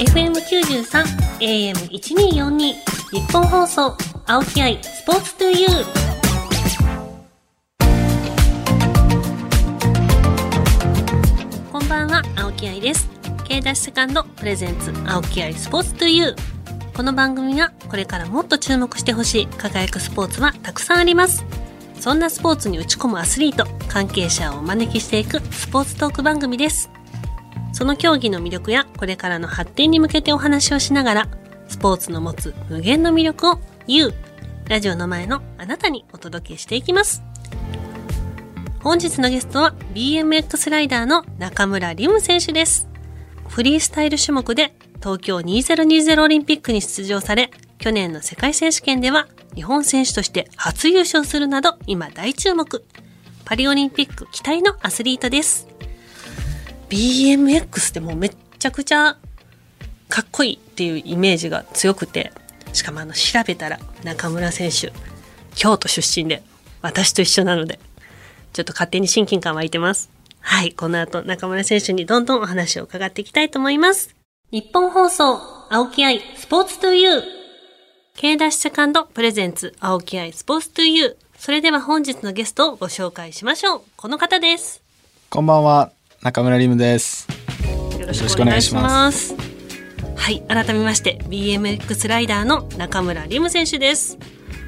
FM93 AM1242 日本放送青木愛スポーツトゥユー。こんばんは青木愛です。K ダッシュセカンドプレゼンツ青木愛スポーツトゥユー。この番組はこれからもっと注目してほしい輝くスポーツはたくさんあります。そんなスポーツに打ち込むアスリート関係者をお招きしていくスポーツトーク番組です。その競技の魅力やこれからの発展に向けてお話をしながら、スポーツの持つ無限の魅力を You、ラジオの前のあなたにお届けしていきます。本日のゲストは BMX ライダーの中村リム選手です。フリースタイル種目で東京2020オリンピックに出場され、去年の世界選手権では日本選手として初優勝するなど今大注目。パリオリンピック期待のアスリートです。BMX ってもうめっちゃくちゃかっこいいっていうイメージが強くて、しかもあの調べたら中村選手、京都出身で私と一緒なので、ちょっと勝手に親近感湧いてます。はい、この後中村選手にどんどんお話を伺っていきたいと思います。日本放送、青木愛、スポーツトゥユー。K ダッシュセカンドプレゼンツ、青木愛、スポーツトゥユー。それでは本日のゲストをご紹介しましょう。この方です。こんばんは。中村リムです。よろしくお願いします。はい改めまして BMX ライダーの中村リム選手です。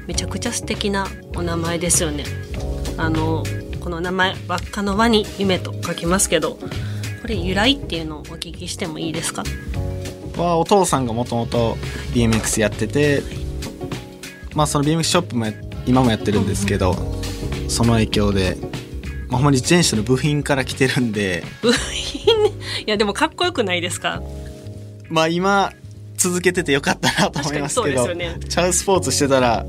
めちゃくちゃ素敵なお名前ですよね。あのこの名前輪っかの輪に夢と書きますけどこれ由来っていうのをお聞きしてもいいですか？はお父さんがもともと BMX やってて、まあその BMX ショップも今もやってるんですけど、その影響でまあ、ほんまに自転車の部品から来てるんで。部品 いやでもかっこよくないですか？まあ今続けててよかったなと思いますけど、ね、チャウスポーツしてたら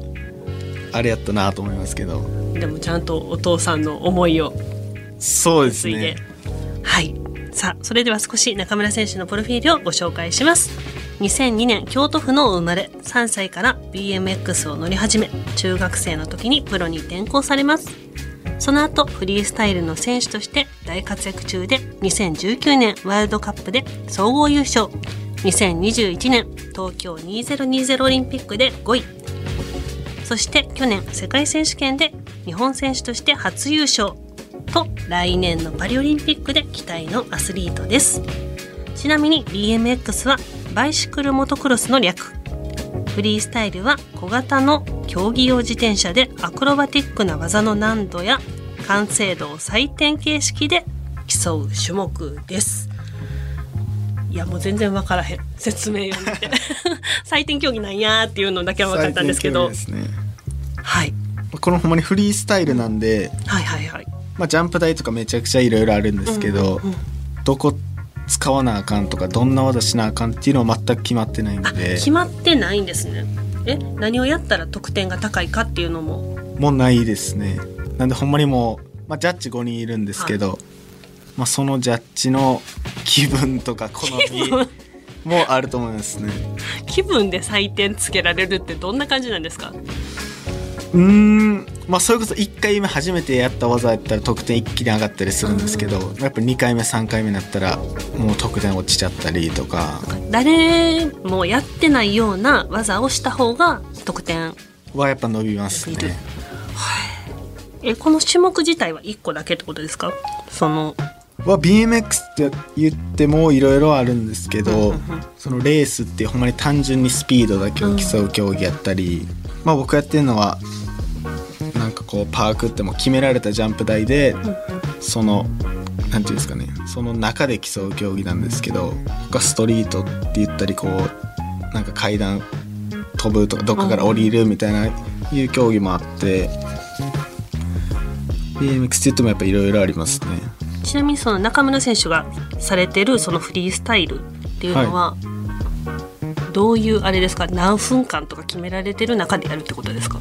あれやったなと思いますけど。でもちゃんとお父さんの思いを。そうですね。はい。さあそれでは少し中村選手のプロフィールをご紹介します。2002年京都府の生まれ。3歳から BMX を乗り始め中学生の時にプロに転向されますその後フリースタイルの選手として大活躍中で2019年ワールドカップで総合優勝。2021年東京2020オリンピックで5位。そして去年世界選手権で日本選手として初優勝。と来年のパリオリンピックで期待のアスリートです。ちなみに BMX はバイシクルモトクロスの略。フリースタイルは小型の競技用自転車でアクロバティックな技の難度や完成度を採点形式で競う種目です。いやもう全然分からへん説明読んで採点競技なんやっていうのだけは分かったんですけど、ね、はい。このほんまにフリースタイルなんで、はいはいはい。まあ、ジャンプ台とかめちゃくちゃいろいろあるんですけど、うんうん、どこ使わなあかんとかどんな技しなあかんっていうのは全く決まってないので。決まってないんですね。え何をやったら得点が高いかっていうのも？もうないですね。なんでほんまにもう、まあ、ジャッジ5人いるんですけど、はい、まあ、そのジャッジの気分とか好み もあると思いますね。気分で採点つけられるってどんな感じなんですか？うんまあそれこそ1回目初めてやった技やったら得点一気に上がったりするんですけど、やっぱ2回目3回目になったらもう得点落ちちゃったりとか。誰もやってないような技をした方が得点はやっぱ伸びますね。はい、えこの種目自体は1個だけってことですか？その。は BMX って言ってもいろいろあるんですけど、そのレースってほんまに単純にスピードだけを競う競技やったり、まあ僕やってるのはこうパークっても決められたジャンプ台で、そのなんていうんですかねその中で競う競技なんですけど他ストリートって言ったりこうなんか階段飛ぶとかどっかから降りるみたいないう競技もあって BMX って言ってもやっぱいろいろありますね。ちなみにその中村選手がされてるそのフリースタイルっていうのは、はい、どういうあれですか？何分間とか決められてる中でやるってことですか？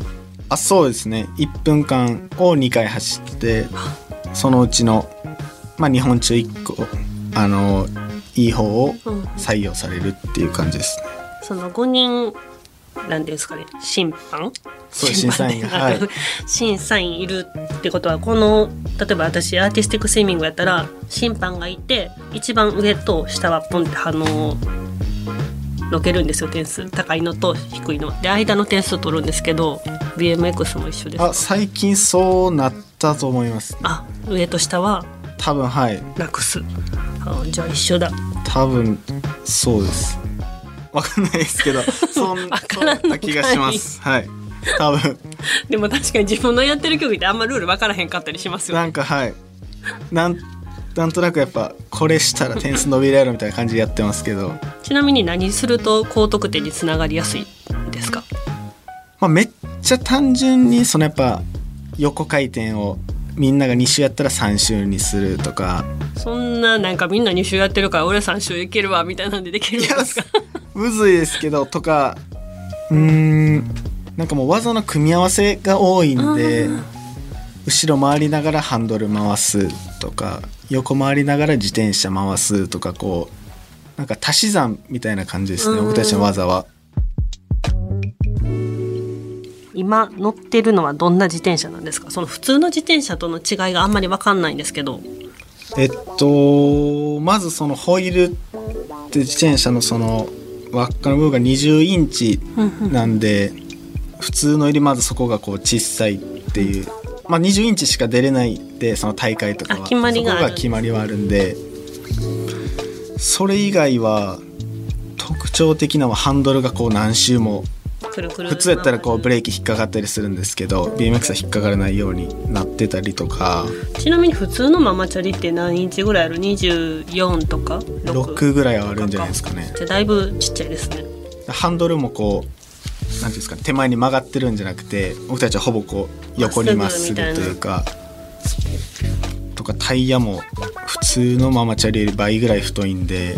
あそうですね。1分間を2回走ってそのうちの、まあ、2本中1個あのいい方を採用されるっていう感じですね。うん、その5人なんですかね。審判？審査員はい、審査員いるってことはこの例えば私アーティスティックスイミングやったら審判がいて一番上と下はポンって反応のけるんですよ点数。高いのと低いの。で間の点数取るんですけど BMX も一緒です。あ最近そうなったと思います。あ上と下は？多分はい。なくす。あじゃあ一緒だ。多分そうです。わかんないですけど そんな気がします。はい。多分。でも確かに自分のやってる競技ってあんまルール分からへんかったりしますよなんかはい。なんなんとなくやっぱこれしたら点数伸びるやろみたいな感じでやってますけど、ちなみに何すると高得点につながりやすいですか？まあ、めっちゃ単純にそのやっぱ横回転をみんなが2周やったら3周にするとか。そんななんかみんな2周やってるから俺3周いけるわみたいなんでできるんですか？むずいですけどとか。うーん。なんかもう技の組み合わせが多いんで。うん後ろ回りながらハンドル回すとか横回りながら自転車回すとかこうなんか足し算みたいな感じですねうん。僕たちの技は。今乗ってるのはどんな自転車なんですか？その普通の自転車との違いがあんまり分かんないんですけど。えっとまずそのホイールって自転車のその輪っかの部分が20インチなんで普通のよりまずそこがこう小さいっていう、まあ、20インチしか出れないでその大会とかは。あ決まりがそこが決まりはあるんで。それ以外は特徴的なのはハンドルがこう何周もくるくる。普通やったらこうブレーキ引っかかったりするんですけど BMX は引っかからないようになってたりとか。ちなみに普通のママチャリって何インチぐらいある？24とか 6, 6ぐらいはあるんじゃないですかね。じゃあだいぶちっちゃいですね。ハンドルもこうていうんですか手前に曲がってるんじゃなくて僕たちはほぼこう横にまっすぐというかとかタイヤも普通のママチャリより倍ぐらい太いんで、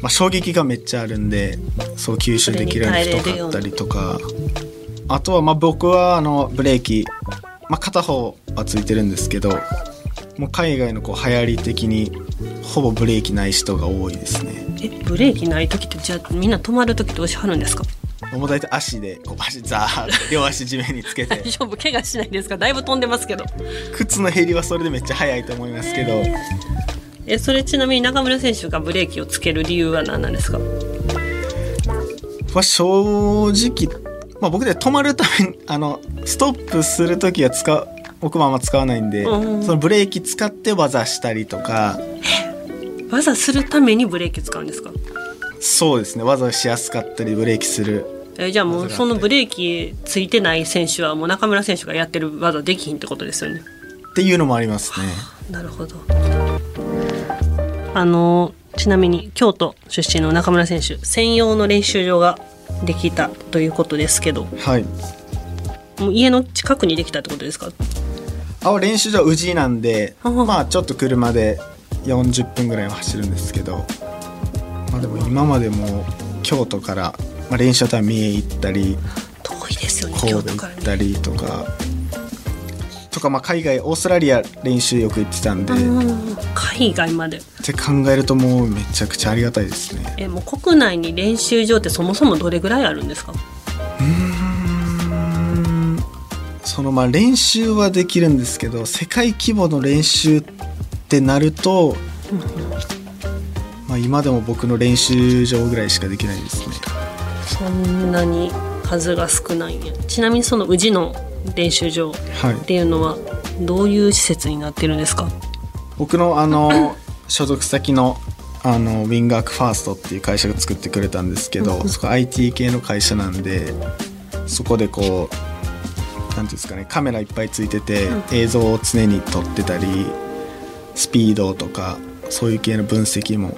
まあ、衝撃がめっちゃあるんでそう吸収できるように太かったりとかあとはまあ僕はあのブレーキ、まあ、片方はついてるんですけどもう海外のこう流行り的にほぼブレーキない人が多いですね。えブレーキない時ってじゃあみんな止まる時どうしはるんですか？もう大体足でこう足ザーって両足地面につけて。大丈夫？怪我しないですか？だいぶ飛んでますけど。靴の減りはそれでめっちゃ速いと思いますけど。えそれちなみに中村選手がブレーキをつける理由は何なんですか？は正直、まあ、僕で止まるために あのストップする時は使う僕もあんま使わないんで、うん。そのブレーキ使って技したりとか。技するためにブレーキ使うんですか？そうですね。技しやすかったりブレーキするえじゃあもうそのブレーキついてない選手はもう中村選手がやってる技できひんってことですよね。っていうのもありますね。なるほど。あのちなみに京都出身の中村選手専用の練習場ができたということですけど。はい。もう家の近くにできたってことですか？あ練習場宇治なんであまあちょっと車で40分ぐらいは走るんですけど、まあ、でも今までも京都から、まあ、練習タイム三重行ったり遠いですよね神戸行ったりとかとかまあ海外オーストラリア練習よく行ってたんで、っうん海外まで。て考えるともうめちゃくちゃありがたいですね。えもう国内に練習場ってそもそもどれぐらいあるんですか？うん。そのまあ練習はできるんですけど世界規模の練習ってなると、まあ、今でも僕の練習場ぐらいしかできないですねそんなに数が少ないんや。ちなみにその宇治の練習場っはい。ていうのはどういう施設になってるんですか？僕のあの 所属先のあのウィンガークファーストっていう会社が作ってくれたんですけど、そこ IT 系の会社なんでそこでこうなんていうんですかねカメラいっぱいついてて、映像を常に撮ってたりスピードとかそういう系の分析も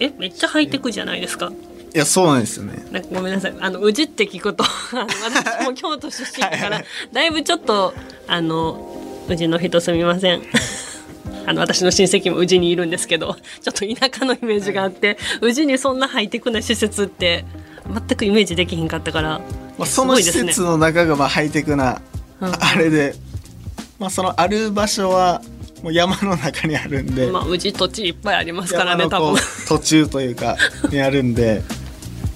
えめっちゃハイテクじゃないですか？いやそうなんですよね。なんかごめんなさい。あの宇治って聞くと あの私も京都出身だから だいぶちょっとあの宇治の人すみません。あの私の親戚も宇治にいるんですけどちょっと田舎のイメージがあって宇治にそんなハイテクな施設って全くイメージできひんかったから、まあ、その施設の中がまあハイテクなうん。あれで、まあ、そのある場所はもう山の中にあるんで、まあ宇治土地いっぱいありますからね多分。う途中というかにあるんで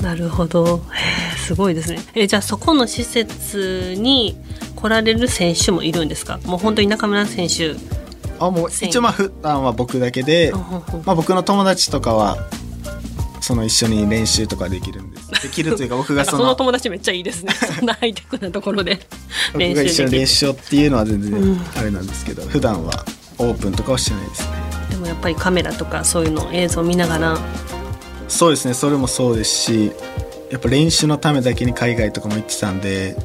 なるほど。へえすごいですね。えじゃあそこの施設に来られる選手もいるんですか？もう本当に中村選手。あもう一応まあ普段は僕だけで、うんうんうん。まあ、僕の友達とかはその一緒に練習とかできるんです。できるというか僕がその友達めっちゃいいですね。そんなハイテクなところで僕練が一緒に練習っていうのは全然うん。あれなんですけど、普段はオープンとかはしてないですね。でもやっぱりカメラとかそういうの映像見ながらそうですねそれもそうですしやっぱ練習のためだけに海外とかも行ってたんで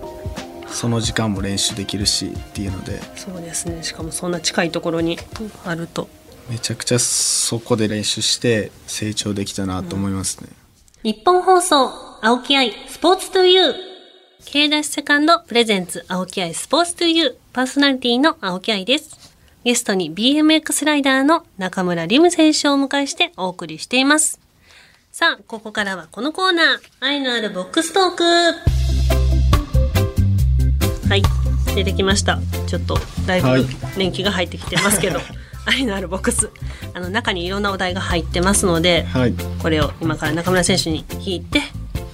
その時間も練習できるしっていうので。そうですねしかもそんな近いところにあると。めちゃくちゃそこで練習して成長できたなと思いますね、日本放送青木愛スポーツトゥユー K ダッシュセカンドプレゼンツ青木愛スポーツトゥユーパーソナリティの青木愛です。ゲストに BMX ライダーの中村リム選手をお迎えしてお送りしていますさあここからはこのコーナー。愛のあるボックストーク。はい出てきました。ちょっとだいぶはい。年季が入ってきてますけど、愛のあるボックス。あの中にいろんなお題が入ってますので、はい。これを今から中村選手に引いて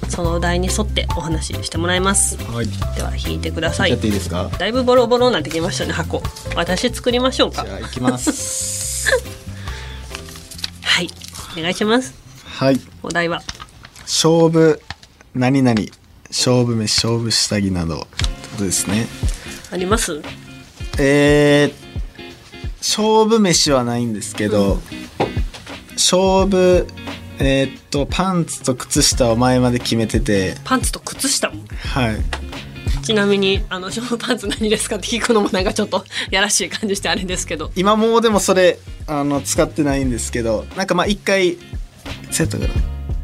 そのお題に沿ってお話ししてもらいます。はい。では引いてください。やっていいですか？だいぶボロボロになってきましたね箱。私作りましょうか。じゃあ行きます。はい。お願いしますはい。お題は？勝負何々勝負飯勝負下着など。ってことですね。あります？えー、勝負飯はないんですけど、勝負えーっとパンツと靴下を前まで決めてて。パンツと靴下？もはい。ちなみにあの勝負パンツ何ですかって聞くのもなんかちょっと やらしい感じしてあれですけど。今もうでもそれあの使ってないんですけど。なんかまあ一回セットかな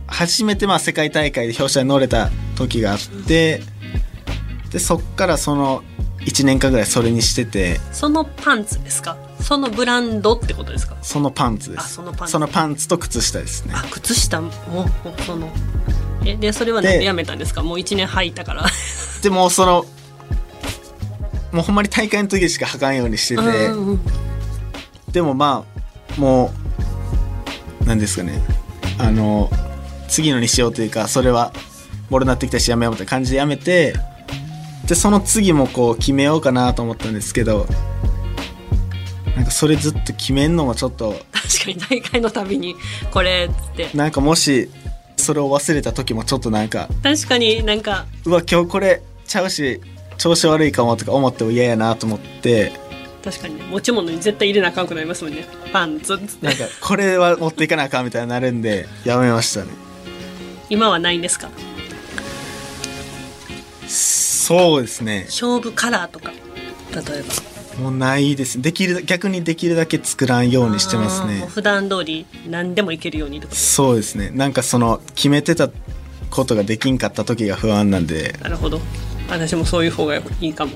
初めてまあ世界大会で表彰に乗れた時があってでそっからその1年間ぐらいそれにしててそのパンツですか？そのブランドってことですか？そのパンツです。あそのパンツ。と靴下ですね。あ靴下もそのえでそれはなんででやめたんですか？もう1年履いたから。でもそのもうほんまに大会の時しか履かんようにしてて、うんうんでもまあもう何ですかね あの次のにしようというかそれはボロになってきたしやめようって感じでやめてでその次もこう決めようかなと思ったんですけどなんかそれずっと決めんのもちょっと確かに大会のたびにこれっつって。なんかもしそれを忘れた時もちょっとなんか確かになんかうわ今日これちゃうし調子悪いかもとか思っても嫌やなと思って確かにね持ち物に絶対入れなあかんくなりますもんね。パンツ。っつってなんかこれは持っていかなあかんみたいになるんで やめましたね。今はないんですか？そうですね。勝負カラーとか例えば。もうないです。できる逆にできるだけ作らんようにしてますね。普段通り何でもいけるようにとそうですね。なんかその決めてたことができんかった時が不安なんで。なるほど。私もそういう方がいいかも。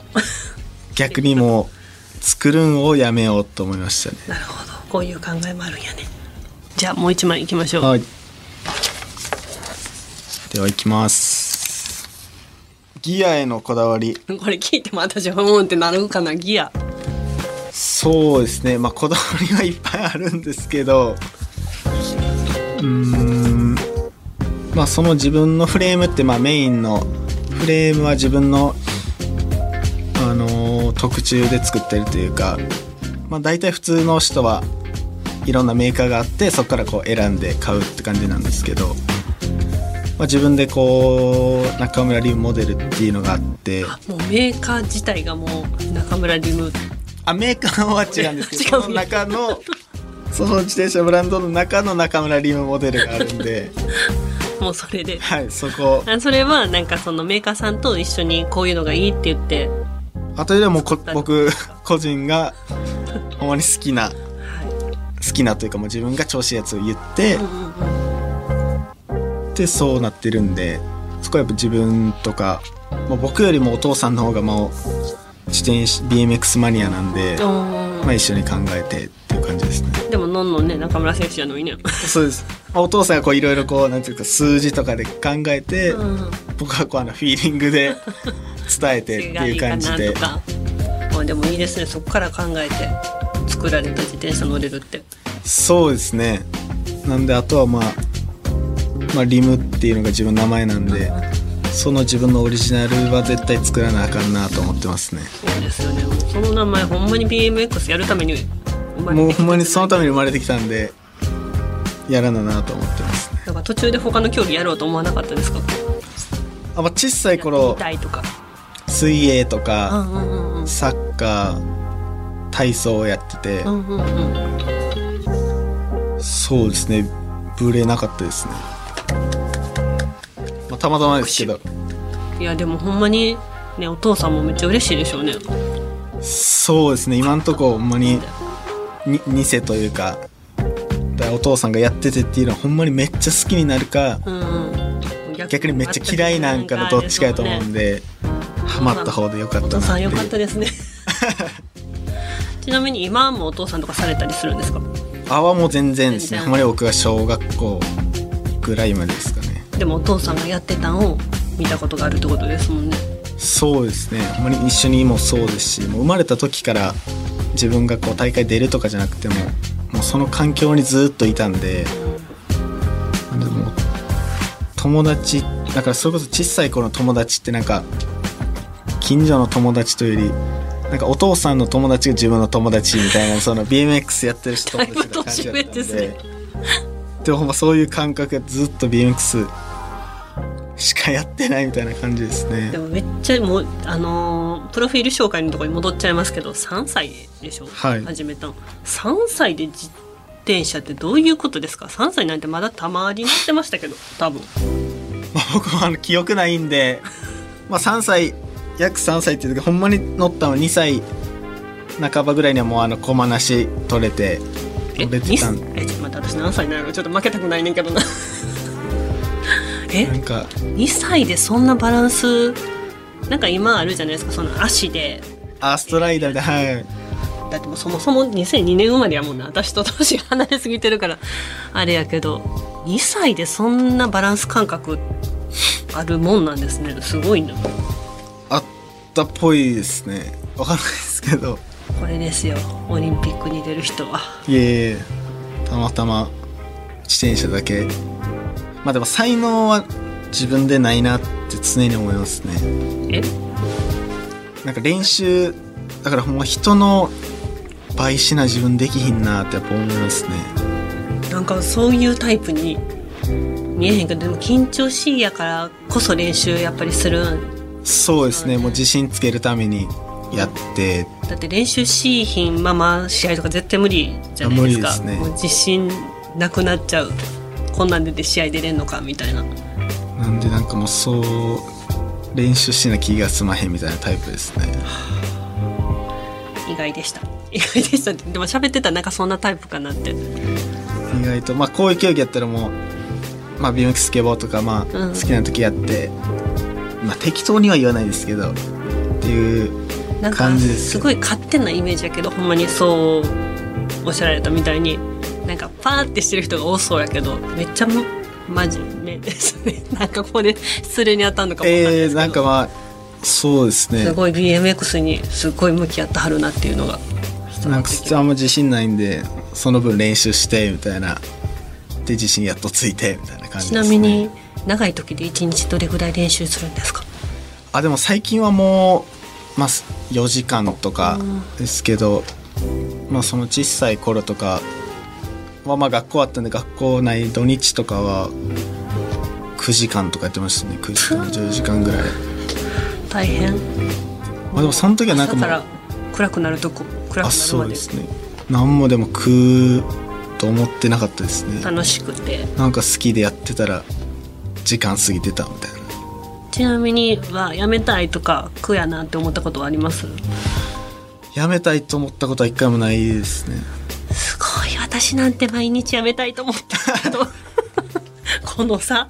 逆にもう作るんをやめようと思いましたね。なるほど。こういう考えもあるんやね。じゃあもう一枚いきましょう、はい。ではいきます。ギアへのこだわり。これ聞いても私はうんってなるかなギア。そうですね。まあこだわりはいっぱいあるんですけど。うーん。まあその自分のフレームってまあメインのフレームは自分のあのー特注で作ってるというかまあ大体普通の人はいろんなメーカーがあってそこからこう選んで買うって感じなんですけど、まあ、自分でこう中村リムモデルっていうのがあってあもうメーカー自体がもう中村リムあメーカーは違うんですけど その中のその自転車ブランドの中の中村リムモデルがあるんで もうそれで。はいそこ。あそれはなんかそのメーカーさんと一緒にこういうのがいいって言って、あとでもこ僕 個人がほんまに好きなは好きなというかもう自分が調子いいやつを言ってでそうなってるんでそこはやっぱ自分とか、まあ、僕よりもお父さんの方がもう自転車 BMX マニアなんで、まあ、一緒に考えてっていう感じですね。でものんのんね中村選手やのにね、そうです、まあお父さんがこういろいろこうなんていうか数字とかで考えて、うん、僕はこうあのフィーリングで伝えてっていう感じで。まあでもいいですね。そこから考えて作られた自転車乗れるって。そうですね。なんであとはまあ、まあ、リムっていうのが自分の名前なんでその自分のオリジナルは絶対作らなあかんなと思ってますね。そうですよね。その名前ほんまに BMX やるために生まれもうほんまにそのために生まれてきたんでやらななと思ってますね。なんか途中で他の競技やろうと思わなかったですか？あ、まあ、小さい見頃水泳とうか、んうんうんうん。サッカー体操をやってて、うんうんうん。そうですね。ぶれなかったですね、まあ、たまたまですけど。いやでもほんまにねお父さんもめっちゃ嬉しいでしょうね。そうですね。今んとこほんまにに2世というかお父さんがやっててっていうのはほんまにめっちゃ好きになるかうんうん。逆にめっちゃ嫌いなんかのどっちかやと思うんでハマった方でよかったなさんよかったですね。ちなみに今もお父さんとかされたりするんですか？あはもう全然ですね。ほんまに僕が小学校ぐらいまでですかね。でもお父さんがやってたんを見たことがあるってことですもんね。そうですね。ほんまに一緒にもそうですしもう生まれた時から自分がこう大会出るとかじゃなくてももうその環境にずっといたんででも友達だからそれこそ小さい頃の友達ってなんか近所の友達というよりなんかお父さんの友達が自分の友達みたいなその BMX やってる人だいぶ年上ですね。でもほんまそういう感覚でずっと BMX しかやってないみたいな感じですね。でもめっちゃもうあのープロフィール紹介のところに戻っちゃいますけど3歳でしょ、はい。始めたの。3歳で自転車ってどういうことですか？3歳なんてまだたまに乗ってましたけど多分。まあ、僕もあの記憶ないんで、まあ、3歳約3歳っていう時ほんまに乗ったの2歳半ばぐらいにはもうあの駒なし取れてえ乗れてたんにえちょっと待って私何歳なのちょっと負けたくないねんけどなえ？なんか。2歳でそんなバランスなんか今あるじゃないですかその足で。アーストライダーではい。だってもうそもそも2002年生まれやもんな。私と年が離れすぎてるからあれやけど。2歳でそんなバランス感覚あるもんなんですね。すごいな。あったっぽいですね。わかんないですけど。これですよ。オリンピックに出る人は。いえいえ。たまたま自転車だけまあでも才能は自分でないなって常に思いますね。え？なんか練習だからほんま人の倍しな自分できひんなってやっぱ思いますね。なんかそういうタイプに見えへんけどでも緊張しいやからこそ練習やっぱりするそうですね。もう自信つけるためにやって。だって練習しいひんまま試合とか絶対無理じゃないですか。あ無理ですね。もう自信なくなっちゃうこんなんでで試合出れんのかみたいな。なんでなんかもうそう練習しな気が済まへんみたいなタイプですね。意外でした。意外でした。でも喋ってたらなんかそんなタイプかなって。意外とまあこういう競技やったらもうまあ BMX スケボーとかまあうん。好きな時やって、まあ適当には言わないですけどっていうなんか感じですすごい勝手なイメージやけどほんまにそうおっしゃられたみたいになんかパーってしてる人が多そうやけどめっちゃむ真面目ですね。なんかここで失礼に当たるのかもわかんないえー、なんかまあそうですね。すごい BMX にすごい向き合ってはるなっていうのが。なんかあんま自信ないんでその分練習してみたいな。で自信やっとついてみたいな感じちです、ね、なみに長い時で1日どれぐらい練習するんですか？あでも最近はもう、まあ、4時間とかですけど、まあその小さい頃とかはまあ学校あったんで学校内土日とかは9時間とかやってましたね。9時間10時間ぐらい。大変。まあでもその時はなんかもう暗くなるとこ暗くなあるまで。そうですね。何もでも食うと思ってなかったですね。楽しくて。なんか好きでやってたら時間過ぎてたみたいな。ちなみにはやめたいとか苦やなって思ったことはあります？やめたいと思ったことは一回もないですね。すごい私なんて毎日やめたいと思ったけど このさ。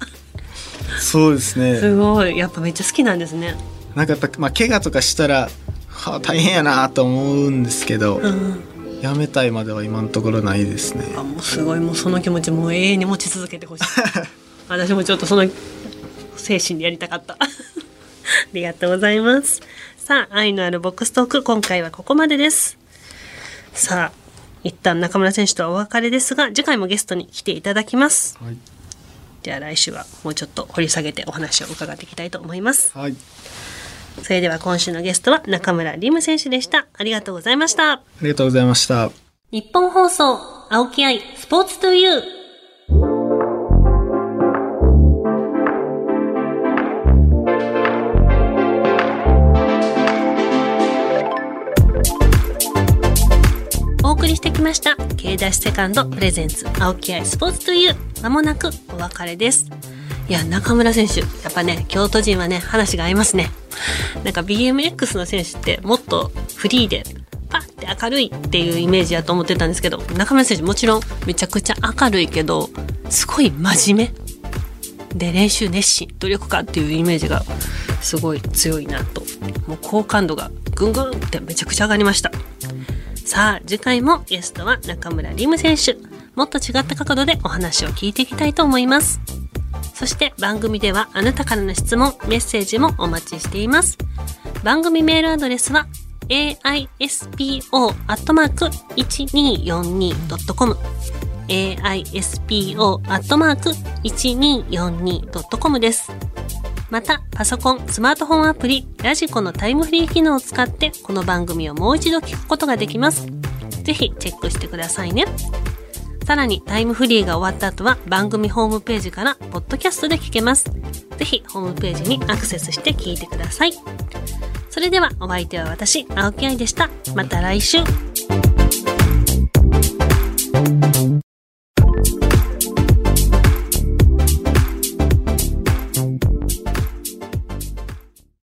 そうですね。すごい。やっぱめっちゃ好きなんですね。なんかやっぱ、まあ、怪我とかしたら、はあ、大変やなと思うんですけど、うん。やめたいまでは今のところないですね。あもうすごいもうその気持ちもう永遠に持ち続けてほしい。私もちょっとその精神でやりたかった。ありがとうございます。さあ愛のあるボックストーク今回はここまでです。さあ一旦中村選手とはお別れですが次回もゲストに来ていただきます。はい、じゃあ来週はもうちょっと掘り下げてお話を伺っていきたいと思います。はい、それでは今週のゲストは中村リム選手でした。ありがとうございました。ありがとうございました。日本放送青木愛スポーツトゥユーました。K ダッシュセカンドプレゼンツ青木愛スポーツという間もなくお別れです。いや中村選手やっぱね京都人はね話が合いますね。なんか BMX の選手ってもっとフリーでパッて明るいっていうイメージやと思ってたんですけど中村選手もちろんめちゃくちゃ明るいけどすごい真面目。で練習熱心。努力家っていうイメージがすごい強いなと。もう好感度がぐんぐんってめちゃくちゃ上がりました。さあ次回もゲストは中村輪夢選手。もっと違った角度でお話を聞いていきたいと思います。そして番組ではあなたからの質問メッセージもお待ちしています。番組メールアドレスは aispo.1242.com aispo.1242.com です。また、パソコン、スマートフォンアプリ、ラジコのタイムフリー機能を使って、この番組をもう一度聞くことができます。ぜひチェックしてくださいね。さらに、タイムフリーが終わった後は、番組ホームページから、ポッドキャストで聞けます。ぜひ、ホームページにアクセスして聞いてください。それでは、お相手は私、青木愛でした。また来週。